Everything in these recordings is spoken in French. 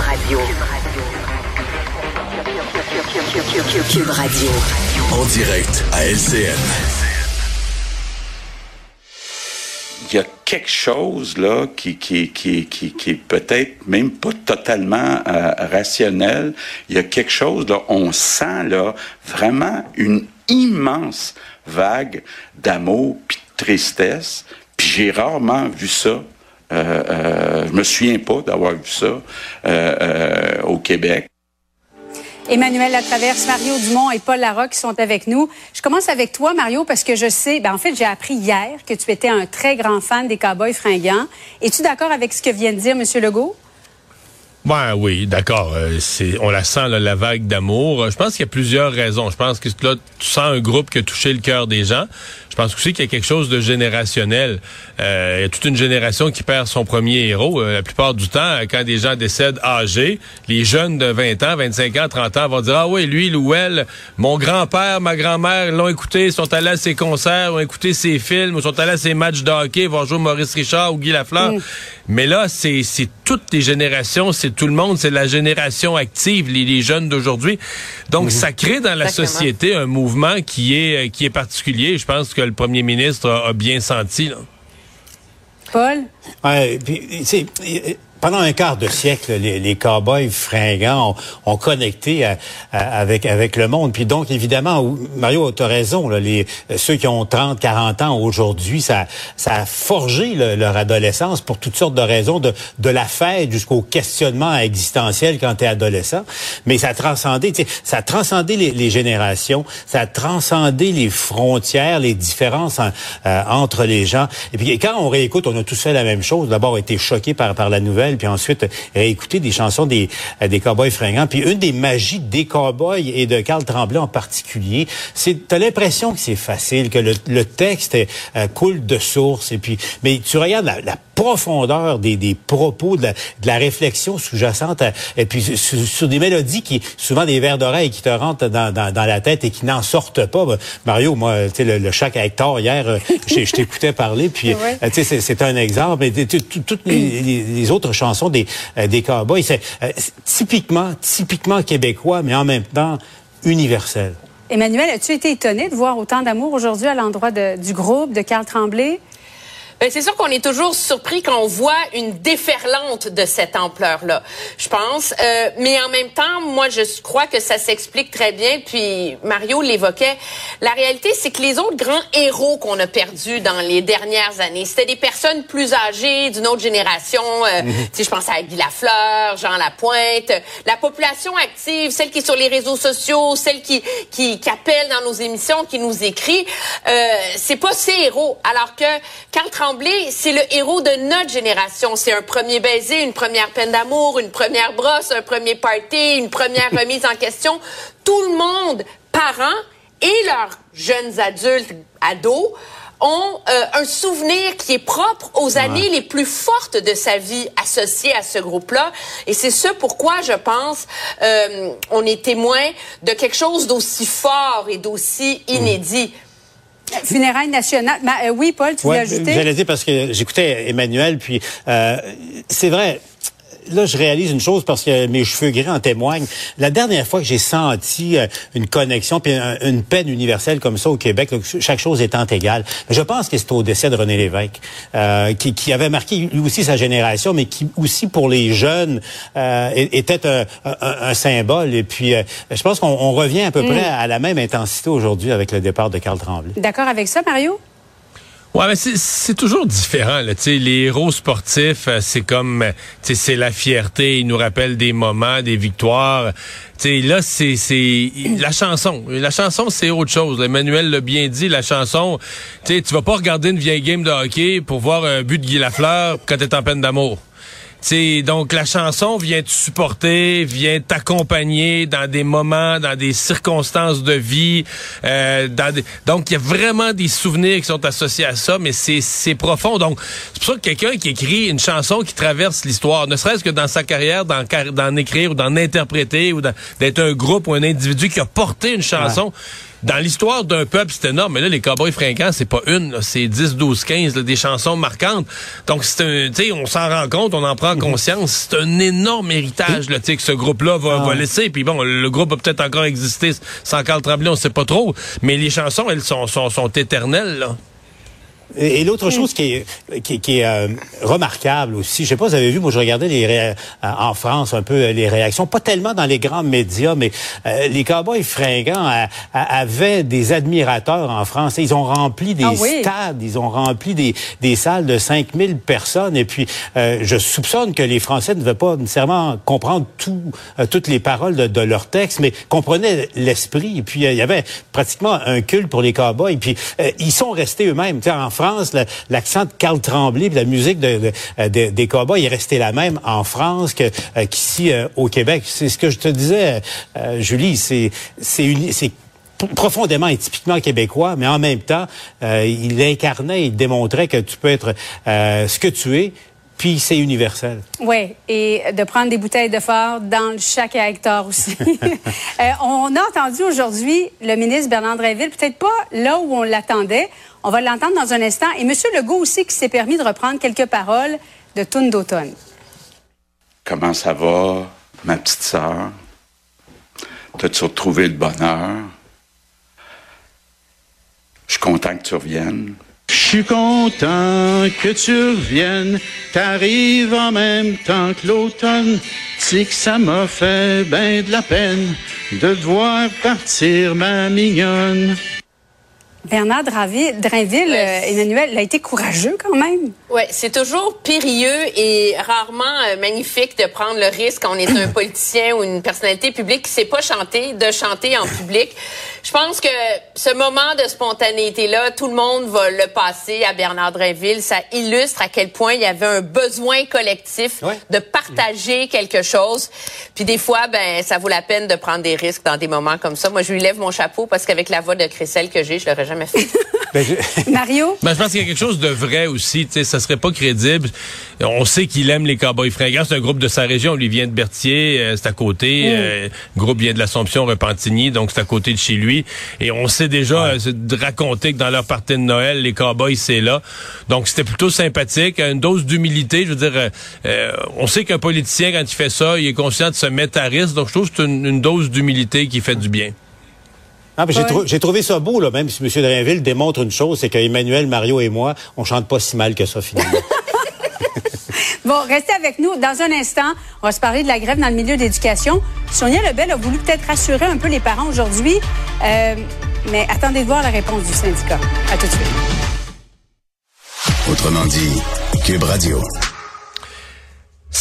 Radio. Cube Radio. En direct à LCN. il y a quelque chose là qui qui qui qui, qui est peut-être même pas totalement euh, rationnel. Il y a quelque chose là, on sent là vraiment une immense vague d'amour puis de tristesse. Puis j'ai rarement vu ça. Euh, euh, je me souviens pas d'avoir vu ça euh, au Québec. Emmanuel Latraverse, Mario Dumont et Paul Larocque sont avec nous. Je commence avec toi, Mario, parce que je sais, ben en fait, j'ai appris hier que tu étais un très grand fan des Cowboys fringants. Es-tu d'accord avec ce que vient de dire M. Legault? Ben oui, d'accord. Euh, c'est, on la sent, là, la vague d'amour. Je pense qu'il y a plusieurs raisons. Je pense que là, tu sens un groupe qui a touché le cœur des gens. Je pense aussi qu'il y a quelque chose de générationnel. Euh, il y a toute une génération qui perd son premier héros. Euh, la plupart du temps, quand des gens décèdent âgés, les jeunes de 20 ans, 25 ans, 30 ans vont dire, ah oui, lui ou elle, mon grand-père, ma grand-mère l'ont écouté, sont allés à ses concerts, ont écouté ses films, ou sont allés à ses matchs de hockey, vont jouer Maurice Richard ou Guy Lafleur. Mm. Mais là, c'est, c'est toutes les générations, c'est tout le monde, c'est la génération active, les, les jeunes d'aujourd'hui. Donc, ça crée dans la Exactement. société un mouvement qui est, qui est particulier. Je pense que le premier ministre a, a bien senti. Là. Paul? Ouais, puis, tu sais, euh, pendant un quart de siècle, les, les cow-boys fringants ont, ont connecté à- avec avec le monde. Puis donc, évidemment, Mario, tu as raison, là, les, ceux qui ont 30, 40 ans aujourd'hui, ça, ça a forgé le- leur adolescence pour toutes sortes de raisons, de, de la fête jusqu'au questionnement existentiel quand tu es adolescent. Mais ça a transcendé, ça a transcendé les, les générations, ça a transcendé les frontières, les différences en- euh, entre les gens. Et puis quand on réécoute, on a tous fait la même chose. D'abord, été choqué par, par la nouvelle, puis ensuite réécouter des chansons des, euh, des cowboys fringants. Puis une des magies des cowboys et de Carl Tremblay en particulier, c'est t'as l'impression que c'est facile, que le, le texte euh, coule de source. Et puis, mais tu regardes la, la profondeur des, des propos, de la, de la réflexion sous-jacente, euh, et puis sur, sur des mélodies qui, souvent des vers d'oreille qui te rentrent dans, dans, dans la tête et qui n'en sortent pas. Ben, Mario, moi, tu sais, le, le chac à Hector, hier, euh, je, je t'écoutais parler, puis Ouais. euh, tu sais, c'est- un exemple. Mais toutes les- les autres chansons des, euh, des cowboys, c'est euh, typiquement, typiquement québécois, mais en même temps universel. Emmanuel, as-tu été étonné de voir autant d'amour aujourd'hui à l'endroit du groupe de Carl Tremblay? Ben, c'est sûr qu'on est toujours surpris quand on voit une déferlante de cette ampleur-là, je pense. Euh, mais en même temps, moi, je crois que ça s'explique très bien. Puis Mario l'évoquait. La réalité, c'est que les autres grands héros qu'on a perdus dans les dernières années, c'était des personnes plus âgées, d'une autre génération. Euh, tu sais, je pense à Guy Lafleur, Jean Lapointe. La population active, celle qui est sur les réseaux sociaux, celle qui qui, qui appelle dans nos émissions, qui nous écrit, euh, c'est pas ces héros. Alors que Carl Tremblay, c'est le héros de notre génération. C'est un premier baiser, une première peine d'amour, une première brosse, un premier party, une première remise en question. Tout le monde, parents et leurs jeunes adultes, ados, ont euh, un souvenir qui est propre aux années les plus fortes de sa vie associées à ce groupe-là. Et c'est ce pourquoi, je pense, euh, on est témoin de quelque chose d'aussi fort et d'aussi inédit. Funérailles nationales. Euh, oui, Paul, tu voulais ajouter? J'allais dire parce que j'écoutais Emmanuel, puis euh, c'est vrai. Là, je réalise une chose parce que mes cheveux gris en témoignent. La dernière fois que j'ai senti euh, une connexion puis un- une peine universelle comme ça au Québec, là, chaque chose étant égale, je pense que c'est au décès de René Lévesque, euh, qui, qui avait marqué lui aussi sa génération, mais qui aussi pour les jeunes euh, était un, un- un symbole. Et puis, euh, je pense qu'on on revient à peu près à la même intensité aujourd'hui avec le départ de Carl Tremblay. D'accord avec ça, Mario? Ouais, mais c'est- toujours différent. Là. Tu sais, Les héros sportifs, euh, c'est comme, euh, c'est la fierté. Ils nous rappellent des moments, des victoires. Tu sais, là, c'est la chanson. La chanson, c'est autre chose. Emmanuel l'a bien dit. La chanson, tu sais, tu vas pas regarder une vieille game de hockey pour voir un but de Guy Lafleur quand t'es en peine d'amour. Sais, donc la chanson vient te supporter, vient t'accompagner dans des moments, dans des circonstances de vie. euh, dans des... Donc il y a vraiment des souvenirs qui sont associés à ça, mais c'est c'est profond. Donc c'est pour ça que quelqu'un qui écrit une chanson qui traverse l'histoire, ne serait-ce que dans sa carrière, d'en écrire ou d'en interpréter ou d'être un groupe ou un individu qui a porté une chanson. Dans l'histoire d'un peuple, c'est énorme. Mais là, les Cowboys fringants, c'est pas une, c'est 10, 12, 15, là, des chansons marquantes. Donc, c'est un, tu sais, on s'en rend compte, on en prend Mhm. conscience. C'est un énorme héritage, là, tu sais, que ce groupe-là va, Ah. va laisser. Puis bon, le groupe a peut-être encore existé sans Carl Tremblay, on sait pas trop. Mais les chansons, elles sont, sont, sont éternelles, là. Et, et l'autre chose qui est, qui, qui est euh, remarquable aussi, je sais pas, vous avez vu, moi je regardais les ré- euh, en France un peu euh, les réactions, pas tellement dans les grands médias, mais euh, les Cowboys fringants euh, avaient des admirateurs en France. Ils ont rempli des Ah oui? stades, ils ont rempli des, des salles de 5000 personnes. Et puis, euh, je soupçonne que les Français ne devaient pas nécessairement comprendre tout, toutes les paroles de, de leur texte, mais comprenaient l'esprit. Et puis, il y avait pratiquement un culte pour les Cowboys. Et puis, euh, ils sont restés eux-mêmes. Tu sais, en France, l'accent de Carl Tremblay, puis la musique de, de- euh, de- des Cowboys est restée la même en France que euh, qu'ici euh, au Québec. C'est ce que je te disais, euh, Julie. C'est c'est profondément et typiquement québécois, mais en même temps, euh, il incarnait, il démontrait que tu peux être euh, ce que tu es, puis c'est universel. Oui, et de prendre des bouteilles de phare dans le chaque hectare aussi. Euh, on a entendu aujourd'hui le ministre Bernard Drinville, peut-être pas là où on l'attendait. On va l'entendre dans un instant. Et M. Legault aussi qui s'est permis de reprendre quelques paroles de Toune d'automne. Comment ça va, ma petite sœur? T'as-tu retrouvé le bonheur? Je suis content que tu reviennes. Je suis content que tu reviennes, t'arrives en même temps que l'automne. C'est que ça m'a fait ben de la peine de te voir partir, ma mignonne. Bernard Drainville, Ouais. euh, Emmanuel, il a été courageux quand même. Ouais, c'est toujours périlleux et rarement euh, magnifique de prendre le risque quand on est un politicien ou une personnalité publique qui sait pas chanter, de chanter en public. Je pense que ce moment de spontanéité-là, tout le monde va le passer à Bernard Drinville. Ça illustre à quel point il y avait un besoin collectif Ouais. de partager quelque chose. Puis des fois, ben, ça vaut la peine de prendre des risques dans des moments comme ça. Moi, je lui lève mon chapeau parce qu'avec la voix de Cressel que j'ai, je l'aurais jamais fait. Ben, je- Mario? Ben, je pense qu'il y a quelque chose de vrai aussi. Tu sais, ça serait pas crédible. On sait qu'il aime les Cowboys fringants. C'est un groupe de sa région. Lui vient de Berthier, euh, c'est à côté. Euh, le groupe vient de l'Assomption, Repentigny, donc c'est à côté de chez lui. Et on sait déjà euh, de raconter que dans leur partie de Noël, les Cowboys c'est là. Donc c'était plutôt sympathique. Une dose d'humilité. Je veux dire, euh, euh, on sait qu'un politicien quand il fait ça, il est conscient de se mettre à risque. Donc je trouve que c'est une, une dose d'humilité qui fait du bien. Ah, j'ai, Ouais. trou- j'ai trouvé ça beau, là, même si M. Drainville démontre une chose, c'est qu'Emmanuel, Mario et moi, on chante pas si mal que ça, finalement. Bon, restez avec nous. Dans un instant, on va se parler de la grève dans le milieu d'éducation. Sonia Lebel a voulu peut-être rassurer un peu les parents aujourd'hui, euh, mais attendez de voir la réponse du syndicat. À tout de suite. Autrement dit, Cube Radio.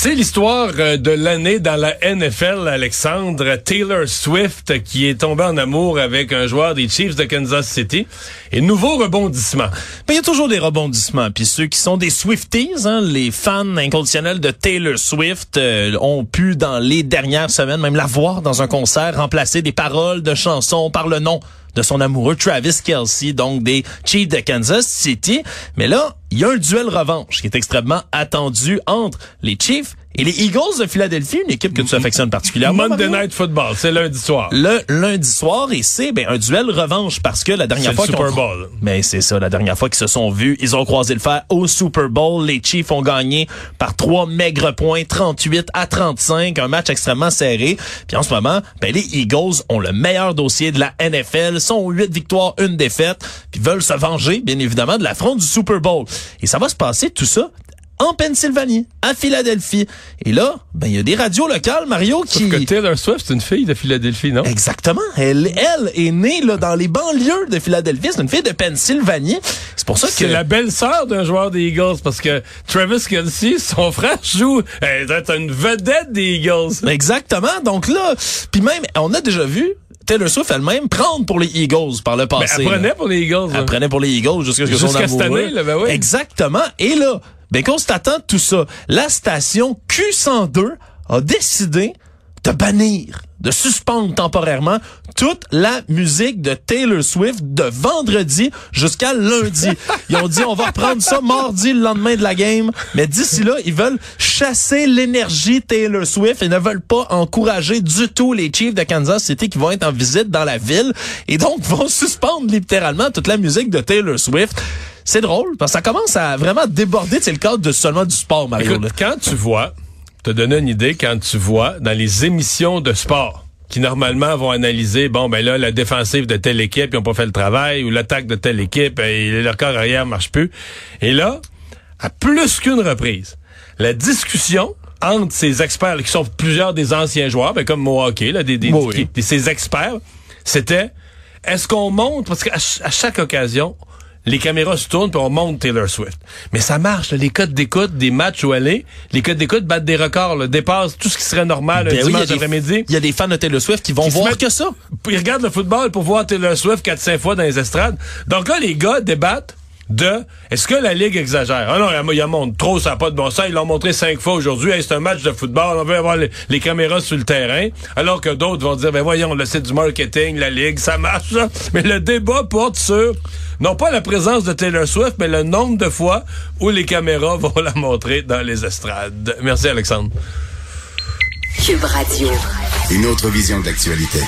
C'est l'histoire euh, de l'année dans la NFL, Alexandre. Taylor Swift qui est tombé en amour avec un joueur des Chiefs de Kansas City. Et nouveau rebondissement. Ben, il y a toujours des rebondissements. Puis ceux qui sont des Swifties, hein, les fans inconditionnels de Taylor Swift, euh, ont pu, dans les dernières semaines, même la voir dans un concert, remplacer des paroles de chansons par le nom de son amoureux Travis Kelsey, donc des Chiefs de Kansas City. Mais là, il y a un duel revanche qui est extrêmement attendu entre les Chiefs et les Eagles de Philadelphie, une équipe que tu affectionnes particulièrement. Monday Mario. Night Football, c'est lundi soir. le lundi soir et c'est ben, un duel revanche parce que la dernière fois le Super Bowl. mais c'est ça la dernière fois qu'ils se sont vus ils ont croisé le fer au Super Bowl les Chiefs ont gagné par trois maigres points 38 à 35 un match extrêmement serré puis en ce moment ben les Eagles ont le meilleur dossier de la NFL sont huit victoires une défaite puis veulent se venger bien évidemment de l'affront du Super Bowl et ça va se passer tout ça en Pennsylvanie, à Philadelphie. Et là, ben il y a des radios locales, Mario, qui... Sauf que Taylor Swift, c'est une fille de Philadelphie, non? Exactement. Elle, elle est née là, dans les banlieues de Philadelphie. C'est une fille de Pennsylvanie. C'est pour ça que... C'est la belle-sœur d'un joueur des Eagles parce que Travis Kelsey, son frère joue, elle doit être une vedette des Eagles. Exactement. Donc là, puis même, on a déjà vu Taylor Swift elle-même prendre pour les Eagles par le Ben, passé. elle là. prenait pour les Eagles. Elle hein. prenait pour les Eagles jusqu'à ce que son Jusqu'à cette amoureux- année, là, ben oui. Exactement. Et là, ben constatant tout ça, la station Q102 a décidé de bannir de suspendre temporairement toute la musique de Taylor Swift de vendredi jusqu'à lundi. Ils ont dit on va reprendre ça mardi le lendemain de la game, mais d'ici là, ils veulent chasser l'énergie Taylor Swift et ne veulent pas encourager du tout les Chiefs de Kansas City qui vont être en visite dans la ville et donc vont suspendre littéralement toute la musique de Taylor Swift. C'est drôle parce que ça commence à vraiment déborder, c'est le cadre de seulement du sport, Mario. Écoute, là. quand tu vois, te donner une idée, quand tu vois dans les émissions de sport qui normalement vont analyser, bon, ben là, la défensive de telle équipe, ils ont pas fait le travail, ou l'attaque de telle équipe, et leur corps arrière marche plus. Et là, à plus qu'une reprise, la discussion entre ces experts, qui sont plusieurs des anciens joueurs, ben comme hockey, là, des, des, Oui. qui- des- ces experts, c'était, est-ce qu'on monte, parce qu'à ch- chaque occasion, les caméras se tournent puis on monte Taylor Swift. Mais ça marche, là, les codes d'écoute des matchs où elle est, les codes d'écoute battent des records, là, dépassent tout ce qui serait normal un Ben oui, il y a dimanche des- après-midi. Il y a des fans de Taylor Swift qui vont Qui voir que ça. Ils regardent le football pour voir Taylor Swift 4-5 fois dans les estrades. Donc là, les gars débattent de est-ce que la Ligue exagère? Ah non, il y a montre trop, ça n'a pas de bon sens. Ils l'ont montré cinq fois aujourd'hui. Hey, c'est un match de football, on veut avoir les, les caméras sur le terrain. Alors que d'autres vont dire, ben voyons, là, c'est du marketing, la Ligue, ça marche. ça. Mais le débat porte sur, non pas la présence de Taylor Swift, mais le nombre de fois où les caméras vont la montrer dans les estrades. Merci, Alexandre. Cube Radio. Une autre vision de l'actualité.